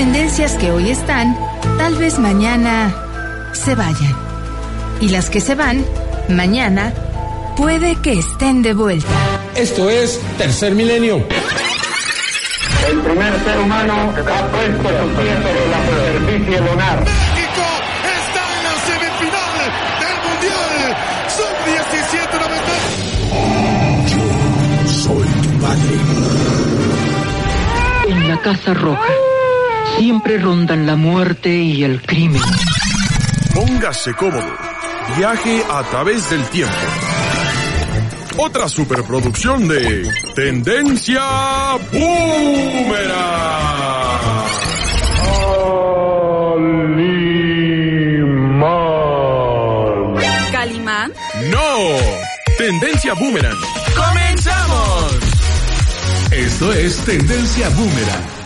tendencias que hoy están, tal vez mañana se vayan. Y las que se van, mañana, puede que estén de vuelta. Esto es Tercer Milenio. El primer ser humano ha puesto su pie sobre la superficie lunar. México está en la semifinal del Mundial Sub-17 Yo soy tu padre. En la Casa Roja siempre rondan la muerte y el crimen. Póngase cómodo. Viaje a través del tiempo. Otra superproducción de Tendencia Boomerang. ¿Calimán? No, Tendencia Boomerang. ¡Comenzamos! Esto es Tendencia Boomerang.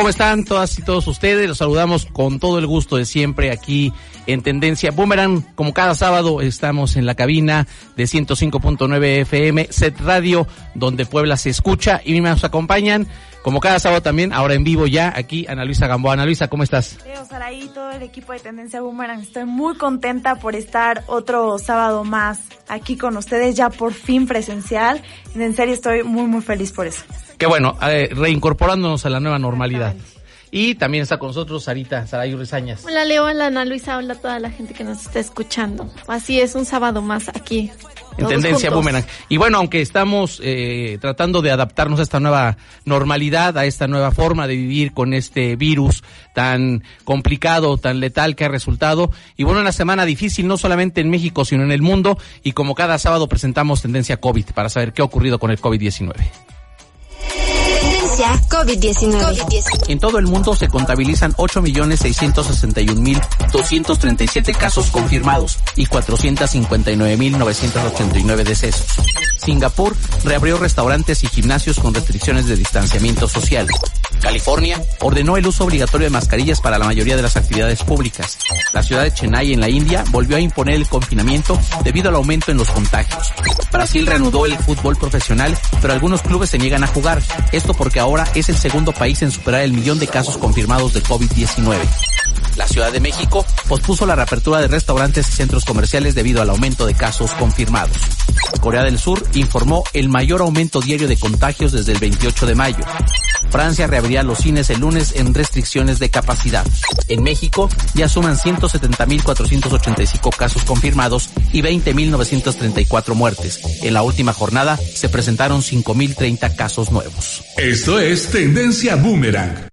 ¿Cómo están todas y todos ustedes? Los saludamos con todo el gusto de siempre aquí en Tendencia Boomerang. Como cada sábado estamos en la cabina de 105.9 FM, Set Radio, donde Puebla se escucha y nos acompañan, como cada sábado también, ahora en vivo ya, aquí Ana Luisa Gamboa. Ana Luisa, ¿cómo estás? Leo Saraí, todo el equipo de Tendencia Boomerang. Estoy muy contenta por estar otro sábado más aquí con ustedes, ya por fin presencial. En serio, estoy muy, muy feliz por eso. Qué bueno, eh, reincorporándonos a la nueva normalidad. Y también está con nosotros Sarita Sarayu Rizañas. Hola Leo, hola Ana Luisa, hola a toda la gente que nos está escuchando. Así es, un sábado más aquí. En Tendencia juntos. Boomerang. Y bueno, aunque estamos eh, tratando de adaptarnos a esta nueva normalidad, a esta nueva forma de vivir con este virus tan complicado, tan letal que ha resultado. Y bueno, una semana difícil, no solamente en México, sino en el mundo. Y como cada sábado presentamos Tendencia COVID para saber qué ha ocurrido con el COVID-19. Tendencia COVID-19. En todo el mundo se contabilizan 8.661.237 casos confirmados y 459.989 decesos. Singapur reabrió restaurantes y gimnasios con restricciones de distanciamiento social. California ordenó el uso obligatorio de mascarillas para la mayoría de las actividades públicas. La ciudad de Chennai en la India volvió a imponer el confinamiento debido al aumento en los contagios. Brasil reanudó el fútbol profesional, pero algunos clubes se niegan a jugar. Esto porque ahora es el segundo país en superar el millón de casos confirmados de COVID-19. La Ciudad de México pospuso la reapertura de restaurantes y centros comerciales debido al aumento de casos confirmados. Corea del Sur informó el mayor aumento diario de contagios desde el 28 de mayo. Francia reabrirá los cines el lunes en restricciones de capacidad. En México ya suman 170.485 casos confirmados y 20.934 muertes. En la última jornada se presentaron 5.030 casos nuevos. Esto es Tendencia Boomerang.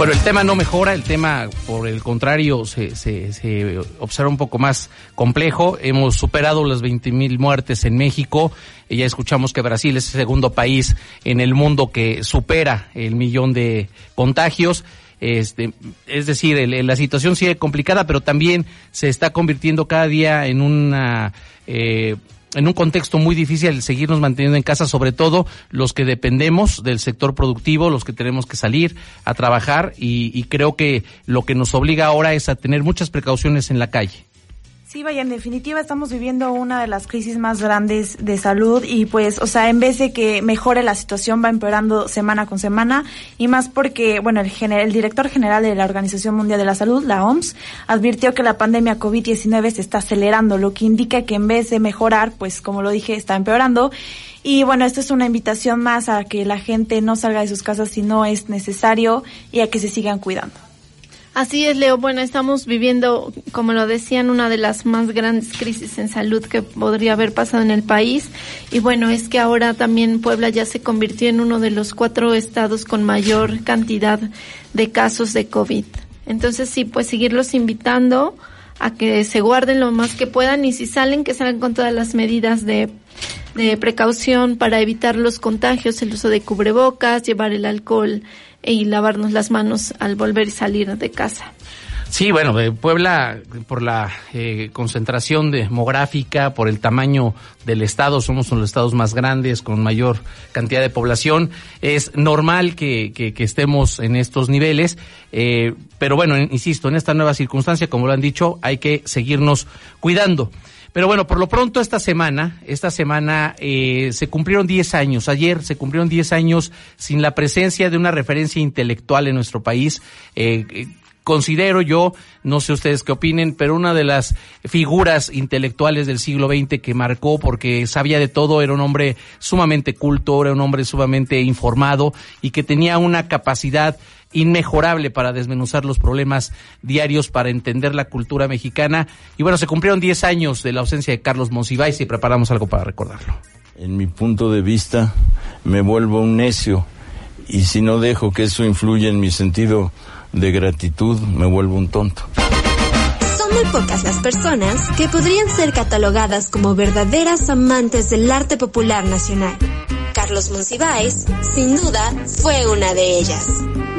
Bueno, el tema no mejora, el tema, por el contrario, se, se, se observa un poco más complejo. Hemos superado las 20 mil muertes en México. Ya escuchamos que Brasil es el segundo país en el mundo que supera el millón de contagios. Este, es decir, el- la situación sigue complicada, pero también se está convirtiendo cada día en una eh, en un contexto muy difícil el seguirnos manteniendo en casa, sobre todo los que dependemos del sector productivo, los que tenemos que salir a trabajar y, y creo que lo que nos obliga ahora es a tener muchas precauciones en la calle. Sí, vaya, en definitiva estamos viviendo una de las crisis más grandes de salud y pues, o sea, en vez de que mejore la situación va empeorando semana con semana y más porque, bueno, el, gener- el director general de la Organización Mundial de la Salud, la OMS, advirtió que la pandemia COVID-19 se está acelerando, lo que indica que en vez de mejorar, pues como lo dije, está empeorando. Y bueno, esto es una invitación más a que la gente no salga de sus casas si no es necesario y a que se sigan cuidando. Así es, Leo. Bueno, estamos viviendo, como lo decían, una de las más grandes crisis en salud que podría haber pasado en el país. Y bueno, es que ahora también Puebla ya se convirtió en uno de los cuatro estados con mayor cantidad de casos de COVID. Entonces, sí, pues seguirlos invitando a que se guarden lo más que puedan y si salen, que salgan con todas las medidas de de precaución para evitar los contagios, el uso de cubrebocas, llevar el alcohol y lavarnos las manos al volver y salir de casa. Sí, bueno, Puebla, por la eh, concentración demográfica, por el tamaño del estado, somos uno de los estados más grandes, con mayor cantidad de población, es normal que, que, estemos en estos niveles, eh, pero bueno, insisto, en esta nueva circunstancia, como lo han dicho, hay que seguirnos cuidando. Pero bueno, por lo pronto esta semana, esta semana eh, se cumplieron 10 años, ayer se cumplieron 10 años sin la presencia de una referencia intelectual en nuestro país. Eh, considero yo, no sé ustedes qué opinen, pero una de las figuras intelectuales del siglo XX que marcó porque sabía de todo, era un hombre sumamente culto, era un hombre sumamente informado y que tenía una capacidad inmejorable para desmenuzar los problemas diarios, para entender la cultura mexicana. Y bueno, se cumplieron 10 años de la ausencia de Carlos Monsiváis y preparamos algo para recordarlo. En mi punto de vista, me vuelvo un necio y si no dejo que eso influya en mi sentido de gratitud, me vuelvo un tonto. Pocas las personas que podrían ser catalogadas como verdaderas amantes del arte popular nacional. Carlos Monsiváis, sin duda, fue una de ellas.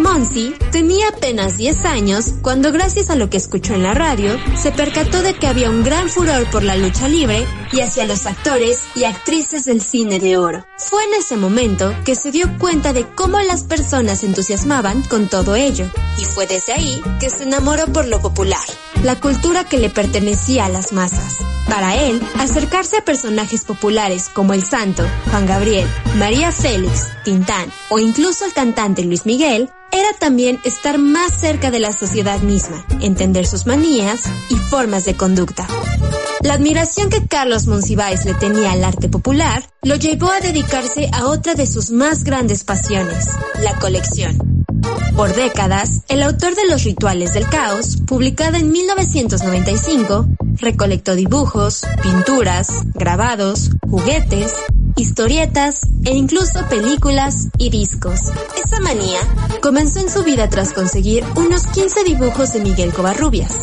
Monsi tenía apenas 10 años cuando gracias a lo que escuchó en la radio, se percató de que había un gran furor por la lucha libre y hacia los actores y actrices del cine de oro. Fue en ese momento que se dio cuenta de cómo las personas se entusiasmaban con todo ello, y fue desde ahí que se enamoró por lo popular, la cultura que le pertenecía a las masas. Para él, acercarse a personajes populares como el Santo, Juan Gabriel, María Félix, Tintán o incluso el cantante Luis Miguel era también estar más cerca de la sociedad misma, entender sus manías y formas de conducta. La admiración que Carlos Monsiváis le tenía al arte popular lo llevó a dedicarse a otra de sus más grandes pasiones, la colección. Por décadas, el autor de Los Rituales del Caos, publicada en 1995, recolectó dibujos, pinturas, grabados, juguetes, historietas e incluso películas y discos. Esa manía comenzó en su vida tras conseguir unos 15 dibujos de Miguel Covarrubias.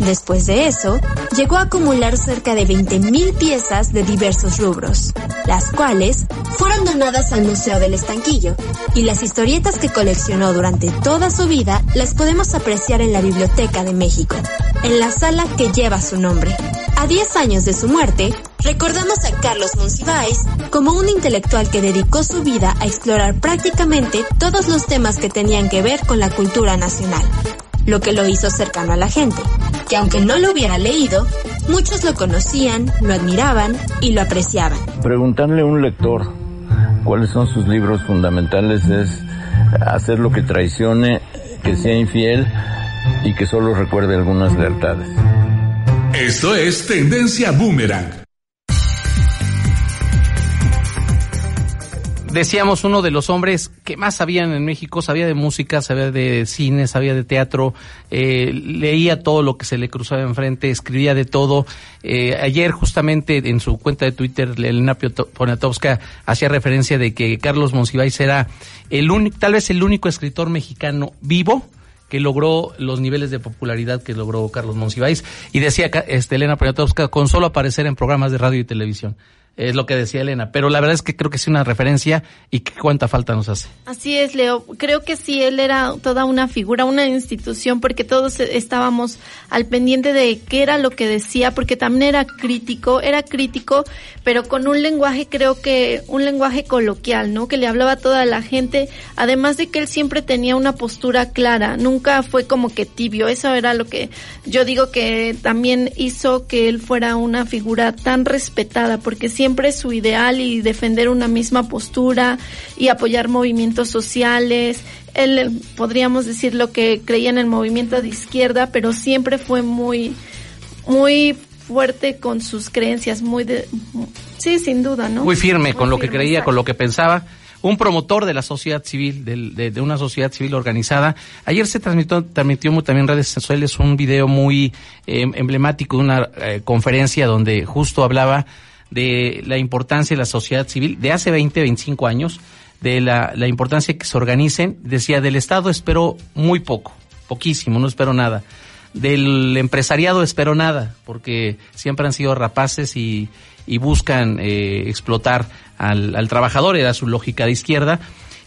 Después de eso, llegó a acumular cerca de 20.000 piezas de diversos rubros, las cuales fueron donadas al Museo del Estanquillo, y las historietas que coleccionó durante toda su vida las podemos apreciar en la Biblioteca de México, en la sala que lleva su nombre. A 10 años de su muerte, recordamos a Carlos Monsiváis como un intelectual que dedicó su vida a explorar prácticamente todos los temas que tenían que ver con la cultura nacional, lo que lo hizo cercano a la gente, que aunque no lo hubiera leído, muchos lo conocían, lo admiraban y lo apreciaban. Preguntarle a un lector cuáles son sus libros fundamentales es hacer lo que traicione, que sea infiel y que solo recuerde algunas lealtades. Esto es Tendencia Boomerang. decíamos, uno de los hombres que más sabían en México, sabía de música, sabía de cine, sabía de teatro, eh, leía todo lo que se le cruzaba enfrente, escribía de todo. Eh, ayer justamente en su cuenta de Twitter, Elena Poniatowska hacía referencia de que Carlos Monsiváis era el único, tal vez el único escritor mexicano vivo que logró los niveles de popularidad que logró Carlos Monsiváis. Y decía este, Elena Poniatowska con solo aparecer en programas de radio y televisión es lo que decía Elena, pero la verdad es que creo que es una referencia y que cuánta falta nos hace. Así es, Leo. Creo que sí, él era toda una figura, una institución, porque todos estábamos al pendiente de qué era lo que decía, porque también era crítico, era crítico, pero con un lenguaje, creo que un lenguaje coloquial, ¿no? Que le hablaba a toda la gente, además de que él siempre tenía una postura clara, nunca fue como que tibio, eso era lo que yo digo que también hizo que él fuera una figura tan respetada, porque siempre siempre su ideal y defender una misma postura y apoyar movimientos sociales. Él, podríamos decir lo que creía en el movimiento de izquierda, pero siempre fue muy, muy fuerte con sus creencias, muy de, sí, sin duda, ¿no? Muy firme con lo que creía, con lo que pensaba un promotor de la sociedad civil, de, una sociedad civil organizada. Ayer se transmitió, transmitió también en redes sociales un video muy eh, emblemático de una eh, conferencia donde justo hablaba de la importancia de la sociedad civil de hace 20, 25 años, de la, la importancia que se organicen. Decía, del Estado espero muy poco, poquísimo, no espero nada. del empresariado espero nada, porque siempre han sido rapaces y, y buscan eh, explotar al, al trabajador, era su lógica de izquierda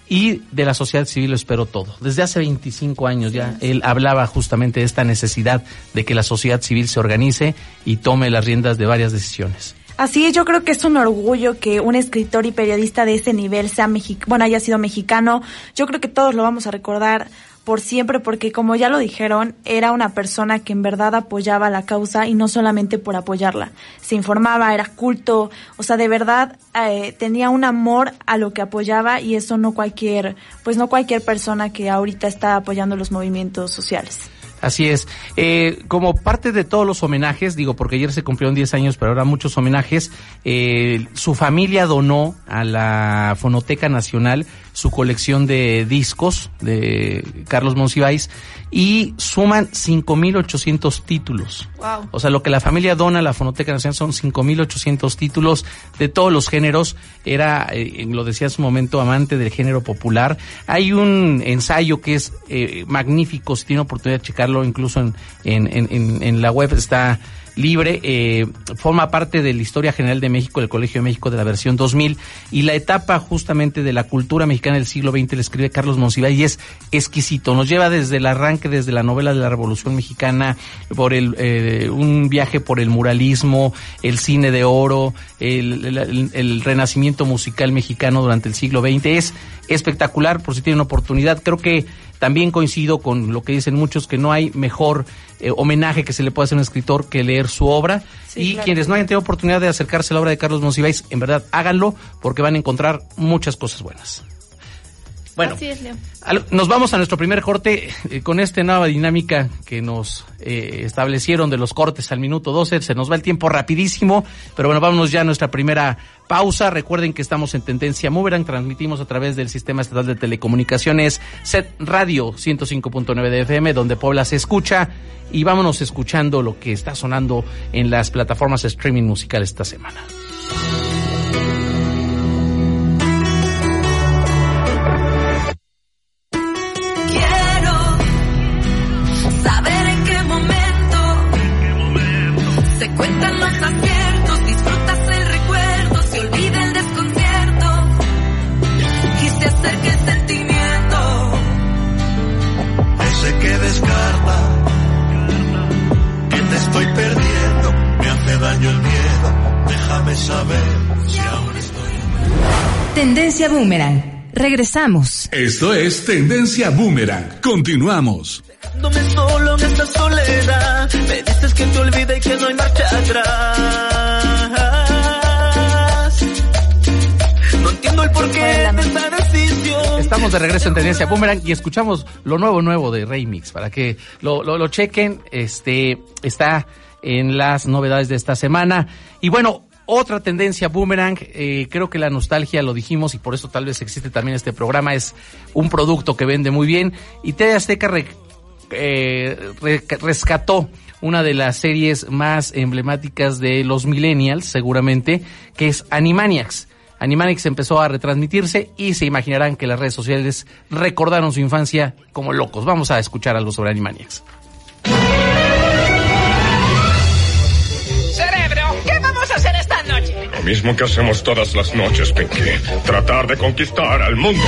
y de la sociedad civil lo espero todo. Desde hace 25 años ya él hablaba justamente de esta necesidad de que la sociedad civil se organice y tome las riendas de varias decisiones. Así es, yo creo que es un orgullo que un escritor y periodista de ese nivel sea mexicano, bueno, haya sido mexicano. Yo creo que todos lo vamos a recordar por siempre porque como ya lo dijeron, era una persona que en verdad apoyaba la causa y no solamente por apoyarla. Se informaba, era culto, o sea, de verdad eh, tenía un amor a lo que apoyaba y eso no cualquier, pues no cualquier persona que ahorita está apoyando los movimientos sociales. Así es. Eh, como parte de todos los homenajes, digo, porque ayer se cumplieron 10 años, pero ahora muchos homenajes, eh, su familia donó a la Fonoteca Nacional su colección de discos de Carlos Monsiváis y suman 5.800 títulos. Wow. O sea, lo que la familia dona a la Fonoteca Nacional son 5.800 títulos de todos los géneros. Era, eh, lo decía en su momento, amante del género popular. Hay un ensayo que es eh, magnífico, si tiene oportunidad de checarlo, incluso en, en, en, en la web está libre, eh, forma parte de la Historia General de México, del Colegio de México de la versión 2000, y la etapa justamente de la cultura mexicana del siglo XX le escribe Carlos Monsiváis y es exquisito. Nos lleva desde el arranque, desde la novela de la Revolución Mexicana, por el, eh, un viaje por el muralismo, el cine de oro, el, el, el renacimiento musical mexicano durante el siglo XX. Es espectacular, por si tienen oportunidad. Creo que también coincido con lo que dicen muchos, que no hay mejor eh, homenaje que se le pueda hacer a un escritor que leer su obra. Sí, y claro. quienes no hayan tenido oportunidad de acercarse a la obra de Carlos Monsiváis, en verdad háganlo porque van a encontrar muchas cosas buenas. Bueno, Así es, Leo. al- nos vamos a nuestro primer corte eh, con esta nueva dinámica que nos eh, establecieron de los cortes al minuto 12. Se nos va el tiempo rapidísimo, pero bueno, vámonos ya a nuestra primera pausa. Recuerden que estamos en Tendencia Moverang, transmitimos a través del Sistema Estatal de Telecomunicaciones Set Radio 105.9 de FM, donde Puebla se escucha. Y vámonos escuchando lo que está sonando en las plataformas streaming musical esta semana. Tendencia Boomerang. Regresamos. Esto es Tendencia Boomerang. Continuamos. Dejándome solo en esta soledad. Me dices que te olvide y que no hay marcha atrás. No entiendo el porqué de esta decisión. Estamos de regreso en Tendencia Boomerang y escuchamos lo nuevo nuevo de Remix para que lo, lo, lo chequen. Este está en las novedades de esta semana. Y bueno, otra tendencia Boomerang, eh, creo que la nostalgia, lo dijimos y por eso tal vez existe también este programa, es un producto que vende muy bien. Y TV Azteca eh, re- rescató una de las series más emblemáticas de los millennials, seguramente, que es Animaniacs. Animaniacs empezó a retransmitirse y se imaginarán que las redes sociales recordaron su infancia como locos. Vamos a escuchar algo sobre Animaniacs. Mismo que hacemos todas las noches, Pinky. Tratar de conquistar al mundo.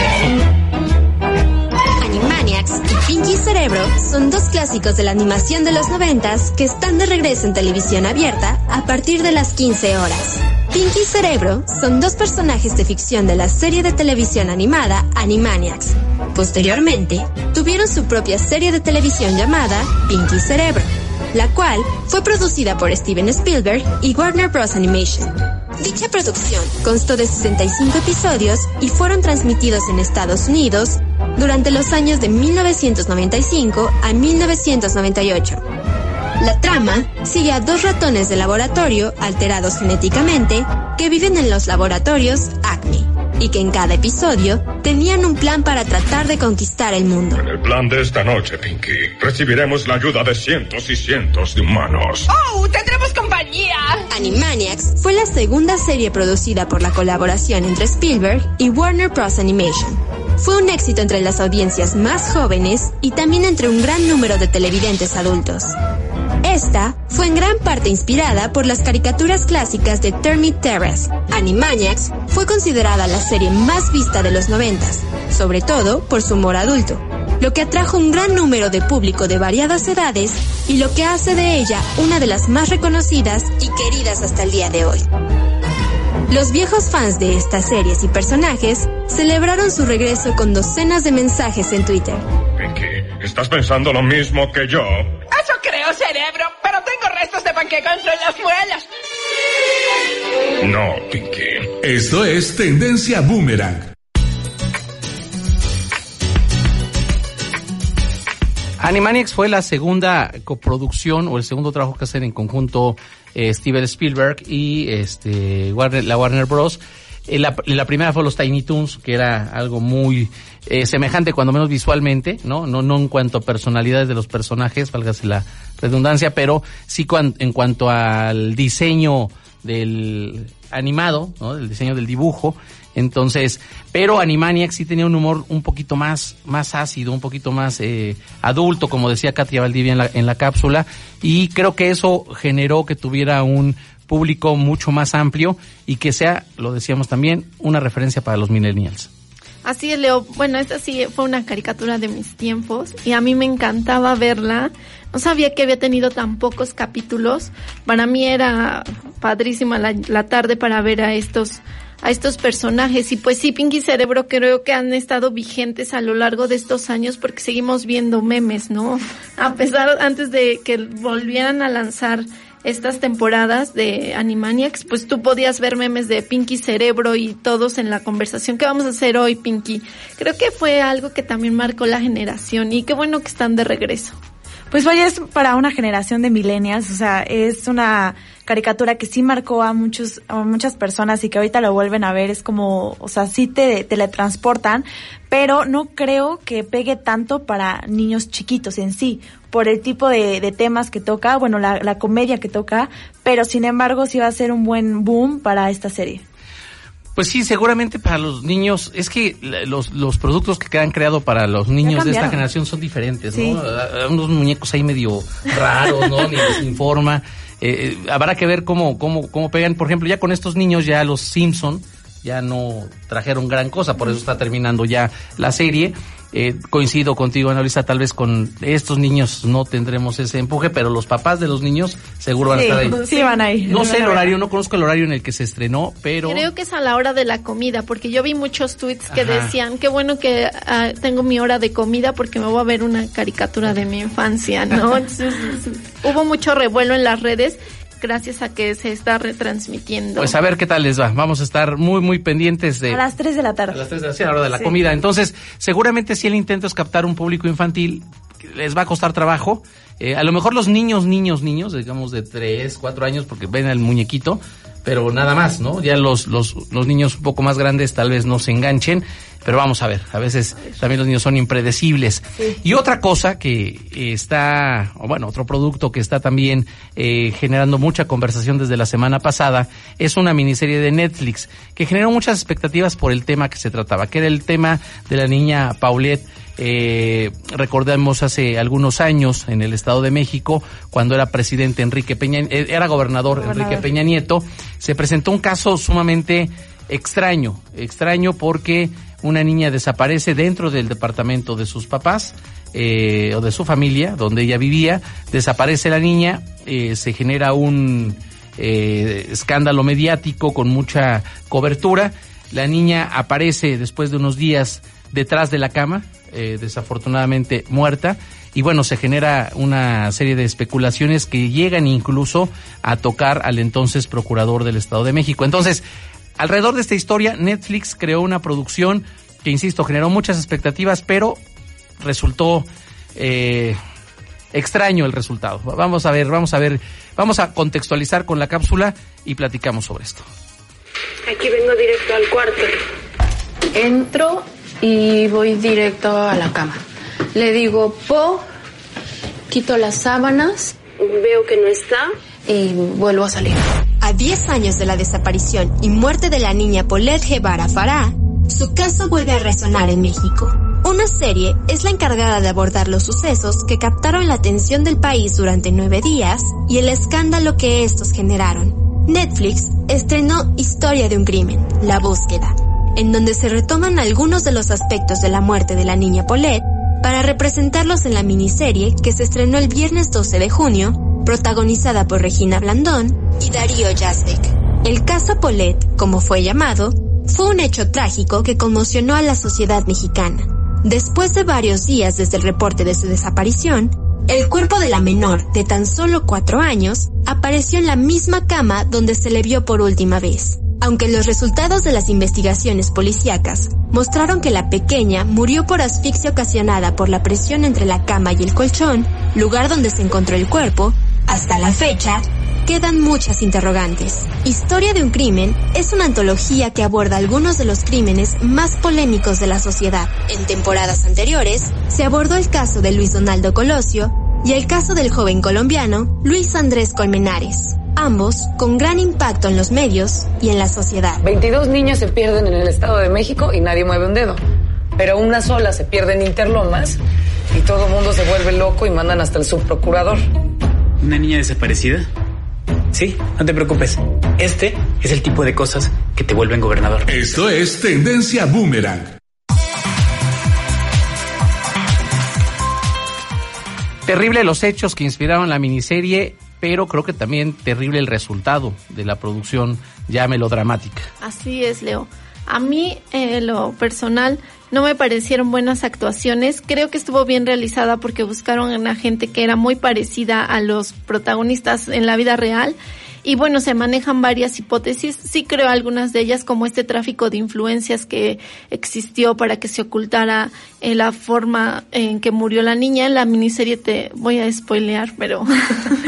Animaniacs y Pinky Cerebro son dos clásicos de la animación de los noventas que están de regreso en televisión abierta a partir de las 15 horas. Pinky Cerebro son dos personajes de ficción de la serie de televisión animada Animaniacs. Posteriormente, tuvieron su propia serie de televisión llamada Pinky Cerebro, la cual fue producida por Steven Spielberg y Warner Bros. Animation. Dicha producción constó de 65 episodios y fueron transmitidos en Estados Unidos durante los años de 1995 a 1998. La trama sigue a dos ratones de laboratorio alterados genéticamente que viven en los laboratorios Acme y que en cada episodio tenían un plan para tratar de conquistar el mundo. En el plan de esta noche, Pinky, recibiremos la ayuda de cientos y cientos de humanos. ¡Oh! ¡Tendremos Animaniacs fue la segunda serie producida por la colaboración entre Spielberg y Warner Bros. Animation. fue un éxito entre las audiencias más jóvenes y también entre un gran número de televidentes adultos. Esta fue en gran parte inspirada por las caricaturas clásicas de Termit Terrace. Animaniacs fue considerada la serie más vista de los noventas, sobre todo por su humor adulto, lo que atrajo un gran número de público de variadas edades y lo que hace de ella una de las más reconocidas y queridas hasta el día de hoy. Los viejos fans de estas series y personajes celebraron su regreso con docenas de mensajes en Twitter. Pinky, ¿estás pensando lo mismo que yo? Eso creo, cerebro, pero tengo restos de panquecanso en las muelas. No, Pinky. Esto es Tendencia Boomerang. Animaniacs fue la segunda coproducción o el segundo trabajo que hacen en conjunto eh, Steven Spielberg y este Warner- la Warner Bros. Eh, la, primera fue los Tiny Toons, que era algo muy eh, semejante, cuando menos visualmente, ¿no? ¿no? No en cuanto a personalidades de los personajes, válgase la redundancia, pero sí cuan- en cuanto al diseño del animado, ¿no? Del diseño del dibujo. Entonces, pero Animaniacs sí tenía un humor un poquito más, más ácido, un poquito más eh, adulto, como decía Katia Valdivia en la, en la cápsula, y creo que eso generó que tuviera un público mucho más amplio y que sea, lo decíamos también, una referencia para los millennials. Así es, Leo. Bueno, esta sí fue una caricatura de mis tiempos y a mí me encantaba verla. No sabía que había tenido tan pocos capítulos. Para mí era padrísima la, la tarde para ver a estos a estos personajes y pues sí, Pinky Cerebro creo que han estado vigentes a lo largo de estos años porque seguimos viendo memes, ¿no? A pesar antes de que volvieran a lanzar estas temporadas de Animaniacs, pues tú podías ver memes de Pinky Cerebro y todos en la conversación. ¿Qué vamos a hacer hoy, Pinky? Creo que fue algo que también marcó la generación y qué bueno que están de regreso. Pues vaya, es para una generación de millennials, o sea, es una caricatura que sí marcó a muchos, a muchas personas y que ahorita lo vuelven a ver, es como, o sea, sí te teletransportan, pero no creo que pegue tanto para niños chiquitos en sí, por el tipo de, de temas que toca, bueno, la, la comedia que toca, pero sin embargo sí va a ser un buen boom para esta serie. Pues sí, seguramente para los niños, es que los, los productos que quedan creados para los niños de esta generación son diferentes, Sí. ¿no? Unos muñecos ahí medio raros, ¿no? Ni les informa. Eh, eh, habrá que ver cómo, cómo, cómo pegan. Por ejemplo, ya con estos niños, ya los Simpson ya no trajeron gran cosa, por eso está terminando ya la serie. Eh, coincido contigo, Annalisa, tal vez con estos niños no tendremos ese empuje, pero los papás de los niños seguro van a estar ahí. sí van a ir. No sé a el horario, no conozco el horario en el que se estrenó, pero... Creo que es a la hora de la comida, porque yo vi muchos tweets que Ajá. decían, qué bueno que ah, tengo mi hora de comida porque me voy a ver una caricatura de mi infancia, ¿no? Entonces, hubo mucho revuelo en las redes gracias a que se está retransmitiendo. Pues a ver qué tal les va. Vamos a estar muy, muy pendientes de... A las 3 de la tarde. A las 3 de la tarde, a la hora de la Sí. comida. Entonces, seguramente si el intento es captar un público infantil, les va a costar trabajo. Eh, a lo mejor los niños, niños, niños, digamos de 3, 4 años, porque ven al muñequito, pero nada más, ¿no? Ya los, los, los niños un poco más grandes tal vez no se enganchen, pero vamos a ver, a veces también los niños son impredecibles. Y otra cosa que está, o bueno, otro producto que está también eh, generando mucha conversación desde la semana pasada es una miniserie de Netflix que generó muchas expectativas por el tema que se trataba, que era el tema de la niña Paulette eh, recordemos hace algunos años en el Estado de México, cuando era presidente Enrique Peña, eh, era gobernador, Gobernador. Enrique Peña Nieto, se presentó un caso sumamente extraño, extraño porque una niña desaparece dentro del departamento de sus papás eh, o de su familia, donde ella vivía, desaparece la niña, eh, se genera un eh, escándalo mediático con mucha cobertura, la niña aparece después de unos días detrás de la cama, eh, desafortunadamente muerta, y bueno, se genera una serie de especulaciones que llegan incluso a tocar al entonces procurador del Estado de México. Entonces, alrededor de esta historia, Netflix creó una producción que, insisto, generó muchas expectativas, pero resultó eh, extraño el resultado. Vamos a ver, vamos a ver, vamos a contextualizar con la cápsula y platicamos sobre esto. Aquí vengo directo al cuarto. Entro y voy directo a la cama. Le digo, Po, quito las sábanas, veo que no está y vuelvo a salir. A 10 años de la desaparición y muerte de la niña Paulette Guevara Farah, su caso vuelve a resonar en México. Una serie es la encargada de abordar los sucesos que captaron la atención del país durante nueve días y el escándalo que estos generaron. Netflix estrenó Historia de un crimen, La búsqueda, en donde se retoman algunos de los aspectos de la muerte de la niña Paulette para representarlos en la miniserie que se estrenó el viernes 12 de junio, protagonizada por Regina Blandón y Darío Yazbek. El caso Paulette, como fue llamado, fue un hecho trágico que conmocionó a la sociedad mexicana. Después de varios días desde el reporte de su desaparición, el cuerpo de la menor, de tan solo cuatro años, apareció en la misma cama donde se le vio por última vez. Aunque los resultados de las investigaciones policíacas mostraron que la pequeña murió por asfixia ocasionada por la presión entre la cama y el colchón, lugar donde se encontró el cuerpo, hasta la fecha, quedan muchas interrogantes. Historia de un crimen es una antología que aborda algunos de los crímenes más polémicos de la sociedad. En temporadas anteriores, se abordó el caso de Luis Donaldo Colosio y el caso del joven colombiano Luis Andrés Colmenares ambos con gran impacto en los medios y en la sociedad. 22 niñas se pierden en el Estado de México y nadie mueve un dedo. Pero una sola se pierde en Interlomas y todo el mundo se vuelve loco y mandan hasta el subprocurador. ¿Una niña desaparecida? Sí, no te preocupes. Este es el tipo de cosas que te vuelven gobernador. Esto es Tendencia Boomerang. Terrible los hechos que inspiraron la miniserie pero creo que también terrible el resultado de la producción ya melodramática. Así es, Leo. A mí, eh, lo personal, no me parecieron buenas actuaciones. Creo que estuvo bien realizada porque buscaron a una gente que era muy parecida a los protagonistas en la vida real y bueno, se manejan varias hipótesis. Sí creo algunas de ellas, como este tráfico de influencias que existió para que se ocultara eh, la forma en que murió la niña. En la miniserie te voy a spoilear, pero...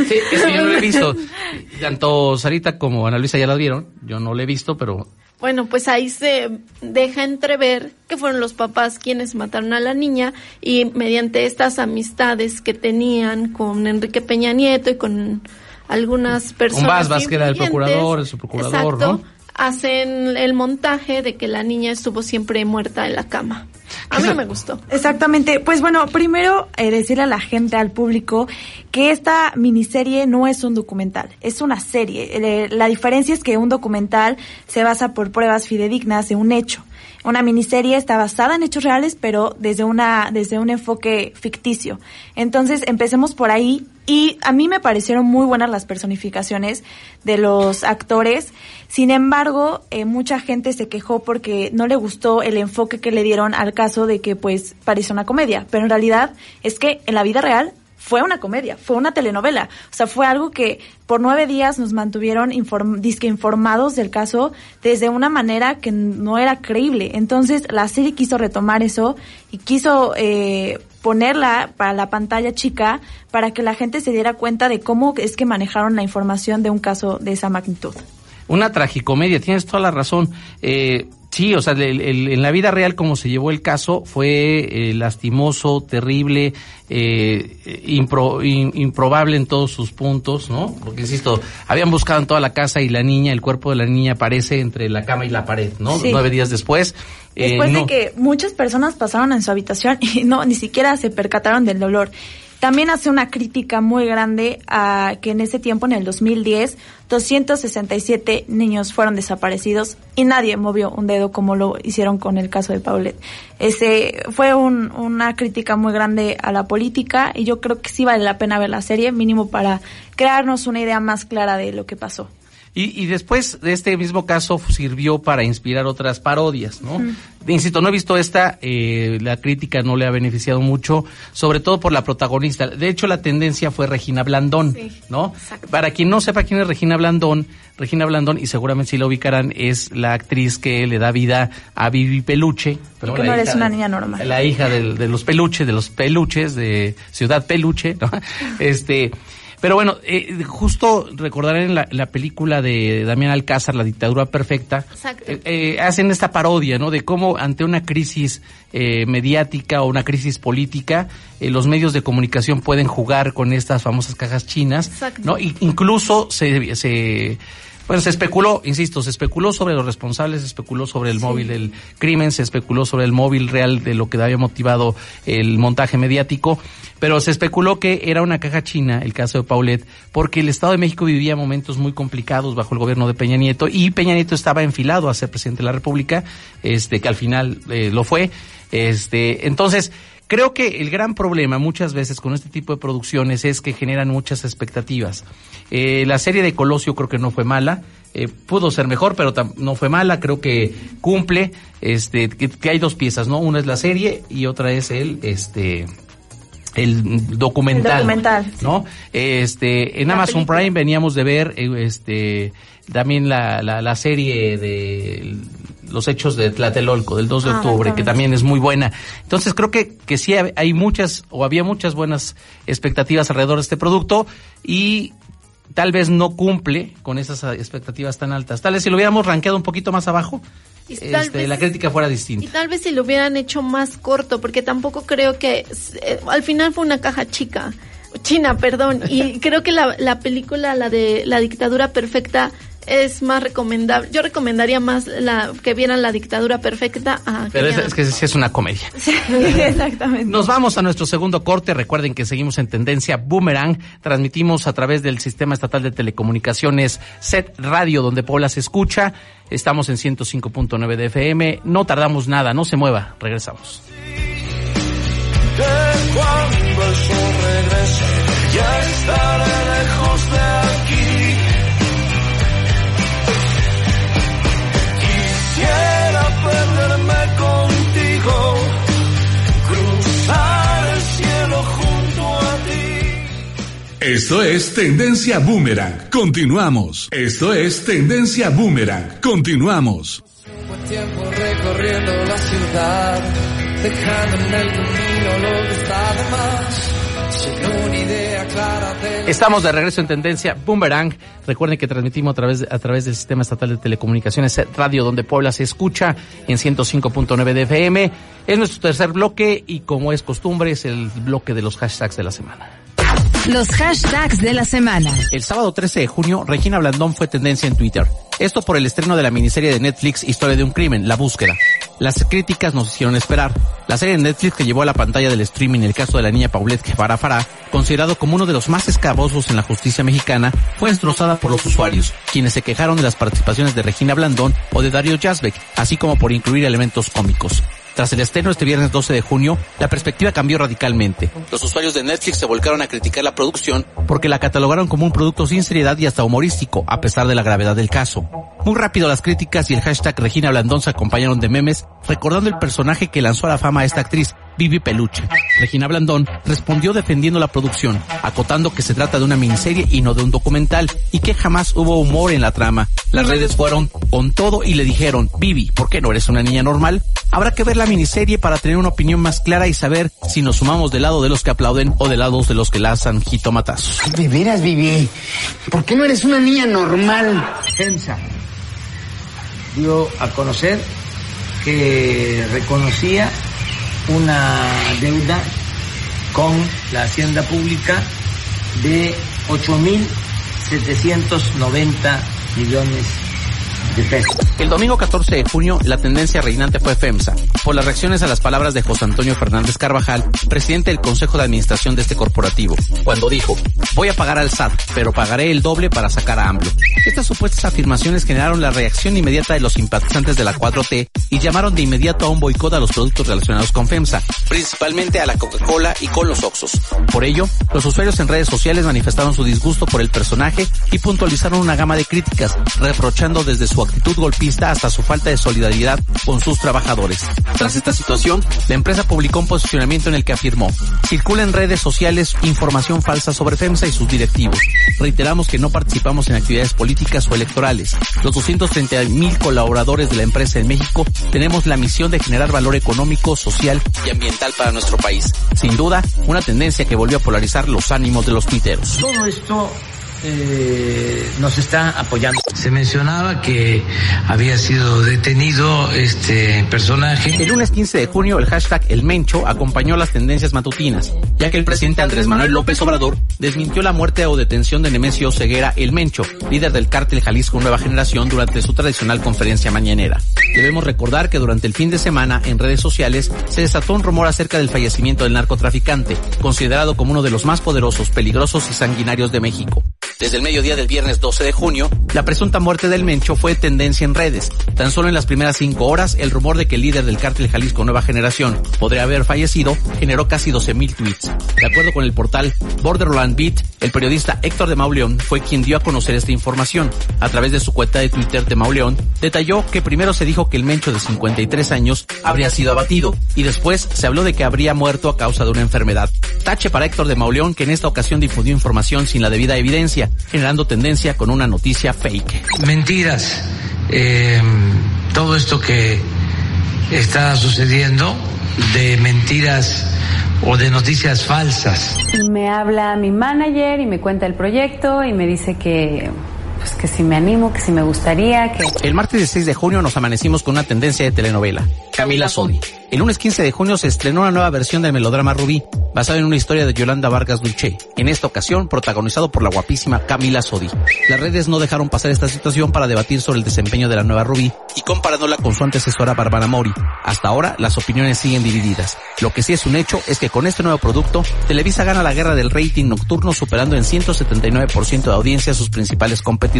Sí, eso yo no lo he visto. Tanto Sarita como Ana Luisa ya la vieron. Yo no lo he visto, pero bueno, pues ahí se deja entrever que fueron los papás quienes mataron a la niña y mediante estas amistades que tenían con Enrique Peña Nieto y con algunas personas. Con que era el procurador, su procurador, ¿no? Hacen el montaje de que la niña estuvo siempre muerta en la cama. A mí no me gustó. Exactamente. Pues bueno, primero eh, decirle a la gente, al público, que esta miniserie no es un documental, es una serie. la diferencia es que un documental se basa por pruebas fidedignas de un hecho. Una miniserie está basada en hechos reales, pero desde una desde un enfoque ficticio. Entonces, empecemos por ahí y a mí me parecieron muy buenas las personificaciones de los actores. Sin embargo, eh, mucha gente se quejó porque no le gustó el enfoque que le dieron al caso de que pues parece una comedia. Pero en realidad es que en la vida real fue una comedia, fue una telenovela. O sea, fue algo que por nueve días nos mantuvieron disque informados del caso desde una manera que no era creíble. Entonces, la serie quiso retomar eso y quiso eh, ponerla para la pantalla chica para que la gente se diera cuenta de cómo es que manejaron la información de un caso de esa magnitud. Una tragicomedia, tienes toda la razón. Eh, Sí, o sea, en la vida real como se llevó el caso fue eh, lastimoso, terrible, eh, improbable en todos sus puntos, ¿no? Porque, insisto, habían buscado en toda la casa y la niña, el cuerpo de la niña aparece entre la cama y la pared, ¿no? Nueve días después. Eh, después de que muchas personas pasaron en su habitación y no, ni siquiera se percataron del dolor. También hace una crítica muy grande a que en ese tiempo, en el 2010, 267 niños fueron desaparecidos y nadie movió un dedo como lo hicieron con el caso de Paulette. Ese fue una crítica muy grande a la política y yo creo que sí vale la pena ver la serie, mínimo para crearnos una idea más clara de lo que pasó. Y, y, después de este mismo caso sirvió para inspirar otras parodias, ¿no? Insisto, no he visto esta, eh, la crítica no le ha beneficiado mucho, sobre todo por la protagonista. De hecho, la tendencia fue Regina Blandón, ¿no? Para quien no sepa quién es Regina Blandón, Regina Blandón, y seguramente si la ubicarán, es la actriz que le da vida a Vivi Peluche. Pero que no eres una niña normal. La hija de, de los peluches, de los peluches, de Ciudad Peluche, ¿no? Este pero bueno, eh, justo recordarán la, la película de Damián Alcázar, La dictadura perfecta, eh, eh, hacen esta parodia, ¿no? De cómo ante una crisis mediática o una crisis política, los medios de comunicación pueden jugar con estas famosas cajas chinas, ¿no? incluso se, se Bueno, se especuló, insisto, se especuló sobre los responsables, se especuló sobre el móvil del crimen, se especuló sobre el móvil real de lo que había motivado el montaje mediático, pero se especuló que era una caja china el caso de Paulet, porque el Estado de México vivía momentos muy complicados bajo el gobierno de Peña Nieto y Peña Nieto estaba enfilado a ser presidente de la República, este que al final eh, lo fue. Este, entonces, Creo que el gran problema muchas veces con este tipo de producciones es que generan muchas expectativas. Eh, la serie de Colosio creo que no fue mala, eh, pudo ser mejor, pero no fue mala, creo que cumple, este, que, hay dos piezas, ¿no? Una es la serie y otra es el, este, el documental, documental ¿no? Este, en Amazon Prime veníamos de ver, eh, este, también la, la, la serie de los hechos de Tlatelolco del 2 de ah, octubre, que también es muy buena. Entonces creo que, que sí hay muchas o había muchas buenas expectativas alrededor de este producto y tal vez no cumple con esas expectativas tan altas. Tal vez si lo hubiéramos rankeado un poquito más abajo, este, la crítica fuera distinta. Y tal vez si lo hubieran hecho más corto, porque tampoco creo que eh, al final fue una caja chica. China, perdón. Y creo que la, la película, la de la dictadura perfecta, es más recomendable. Yo recomendaría más la que vieran la dictadura perfecta. A Pero es, que es una comedia. Sí, exactamente. Nos vamos a nuestro segundo corte. Recuerden que seguimos en tendencia Boomerang. Transmitimos a través del Sistema Estatal de Telecomunicaciones Set Radio, donde Puebla se escucha. Estamos en 105.9 de FM. No tardamos nada, no se mueva. Regresamos. ya estaré Esto es Tendencia Boomerang. Continuamos. Esto es Tendencia Boomerang. Continuamos. tiempo recorriendo la ciudad, dejando en el camino lo que está de más. Estamos de regreso en Tendencia Boomerang. Recuerden que transmitimos a través, a través del Sistema Estatal de Telecomunicaciones Radio, donde Puebla se escucha en 105.9 de FM. Es nuestro tercer bloque y como es costumbre es el bloque de los hashtags de la semana. Los hashtags de la semana. El sábado 13 de junio, Regina Blandón fue tendencia en Twitter. Esto por el estreno de la miniserie de Netflix Historia de un crimen, La búsqueda. Las críticas nos hicieron esperar. La serie de Netflix que llevó a la pantalla del streaming el caso de la niña Paulette Guevara Farah, considerado como uno de los más escabosos en la justicia mexicana, fue destrozada por los usuarios, quienes se quejaron de las participaciones de Regina Blandón o de Dario Jasbeck, así como por incluir elementos cómicos. Tras el estreno este viernes 12 de junio, la perspectiva cambió radicalmente. Los usuarios de Netflix se volcaron a criticar la producción porque la catalogaron como un producto sin seriedad y hasta humorístico, a pesar de la gravedad del caso. Muy rápido las críticas y el hashtag Regina Blandón se acompañaron de memes, recordando el personaje que lanzó a la fama a esta actriz, Vivi Peluche. Regina Blandón respondió defendiendo la producción, acotando que se trata de una miniserie y no de un documental, y que jamás hubo humor en la trama. Las redes fueron con todo y le dijeron, Vivi, ¿por qué no eres una niña normal? Habrá que ver la miniserie para tener una opinión más clara y saber si nos sumamos del lado de los que aplauden o del lado de los que lanzan jitomatazos. De veras, Vivi, ¿por qué no eres una niña normal? Pensa. Dio a conocer que reconocía una deuda con la hacienda pública de 8.790 millones el domingo 14 de junio, la tendencia reinante fue FEMSA, por las reacciones a las palabras de José Antonio Fernández Carvajal, presidente del Consejo de Administración de este corporativo, cuando dijo, voy a pagar al SAT, pero pagaré el doble para sacar a AMLO. Estas supuestas afirmaciones generaron la reacción inmediata de los simpatizantes de la 4T y llamaron de inmediato a un boicot a los productos relacionados con FEMSA, principalmente a la Coca-Cola y con los Oxos. Por ello, los usuarios en redes sociales manifestaron su disgusto por el personaje y puntualizaron una gama de críticas, reprochando desde su actitud golpista hasta su falta de solidaridad con sus trabajadores. Tras esta situación, la empresa publicó un posicionamiento en el que afirmó, circula en redes sociales información falsa sobre FEMSA y sus directivos. Reiteramos que no participamos en actividades políticas o electorales. Los 230 mil colaboradores de la empresa en México tenemos la misión de generar valor económico, social y ambiental para nuestro país. Sin duda, una tendencia que volvió a polarizar los ánimos de los tuiteros. Todo esto eh, nos está apoyando. Se mencionaba que había sido detenido este personaje. El lunes 15 de junio, el hashtag El Mencho acompañó las tendencias matutinas, ya que el presidente Andrés Manuel López Obrador desmintió la muerte o detención de Nemesio Ceguera El Mencho, líder del cártel Jalisco Nueva Generación, durante su tradicional conferencia mañanera. Debemos recordar que durante el fin de semana, en redes sociales, se desató un rumor acerca del fallecimiento del narcotraficante, considerado como uno de los más poderosos, peligrosos y sanguinarios de México. Desde el mediodía del viernes 12 de junio, la presunta muerte del Mencho fue tendencia en redes. Tan solo en las primeras cinco horas, el rumor de que el líder del cártel Jalisco Nueva Generación podría haber fallecido generó casi 12.000 tweets. De acuerdo con el portal Borderland Beat, el periodista Héctor de Mauleón fue quien dio a conocer esta información. A través de su cuenta de Twitter de Mauleón, detalló que primero se dijo que el Mencho de 53 años habría sido abatido y después se habló de que habría muerto a causa de una enfermedad. Tache para Héctor de Mauleón que en esta ocasión difundió información sin la debida evidencia generando tendencia con una noticia fake. Mentiras. Eh, todo esto que está sucediendo de mentiras o de noticias falsas. Me habla mi manager y me cuenta el proyecto y me dice que pues que si me animo, que si me gustaría, que... El martes 16 de junio nos amanecimos con una tendencia de telenovela, Camila Sodi. El lunes 15 de junio se estrenó una nueva versión del melodrama Rubí, basado en una historia de Yolanda Vargas Dulce, en esta ocasión protagonizado por la guapísima Camila Sodi. Las redes no dejaron pasar esta situación para debatir sobre el desempeño de la nueva Rubí y comparándola con su antecesora Barbara Mori. Hasta ahora las opiniones siguen divididas. Lo que sí es un hecho es que con este nuevo producto, Televisa gana la guerra del rating nocturno superando en 179% de audiencia a sus principales competidores,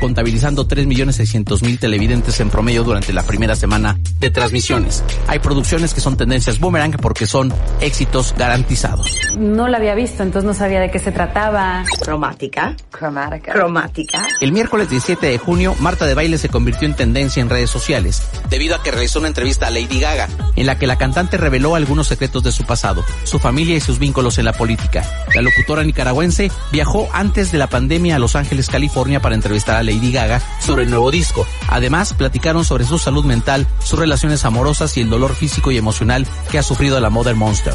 contabilizando 3.600.000 televidentes en promedio durante la primera semana de transmisiones. Hay producciones que son tendencias boomerang porque son éxitos garantizados. No la había visto, entonces no sabía de qué se trataba. Cromática. Cromática. Cromática. El miércoles 17 de junio, Marta de Baile se convirtió en tendencia en redes sociales, debido a que realizó una entrevista a Lady Gaga, en la que la cantante reveló algunos secretos de su pasado, su familia y sus vínculos en la política. La locutora nicaragüense viajó antes de la pandemia a Los Ángeles, California para entrevistar a Lady Gaga sobre el nuevo disco. Además, platicaron sobre su salud mental, sus relaciones amorosas y el dolor físico y emocional que ha sufrido la Mother Monster.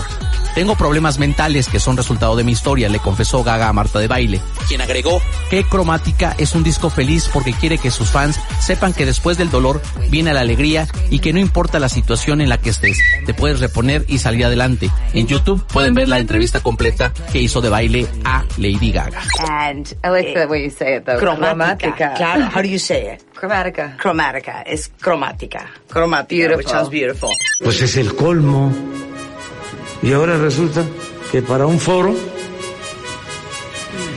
Tengo problemas mentales que son resultado de mi historia, le confesó Gaga a Marta de Baile, quien agregó que Cromática es un disco feliz porque quiere que sus fans sepan que después del dolor viene la alegría y que no importa la situación en la que estés, te puedes reponer y salir adelante. En YouTube pueden ver la entrevista completa que hizo de baile a Lady Gaga. And I like the way you say it though. Cromática. Claro. How do you say it? Cromática. Cromática. Es cromática. Cromática. Beautiful. Which sounds beautiful. Pues es el colmo. Y ahora resulta que para un foro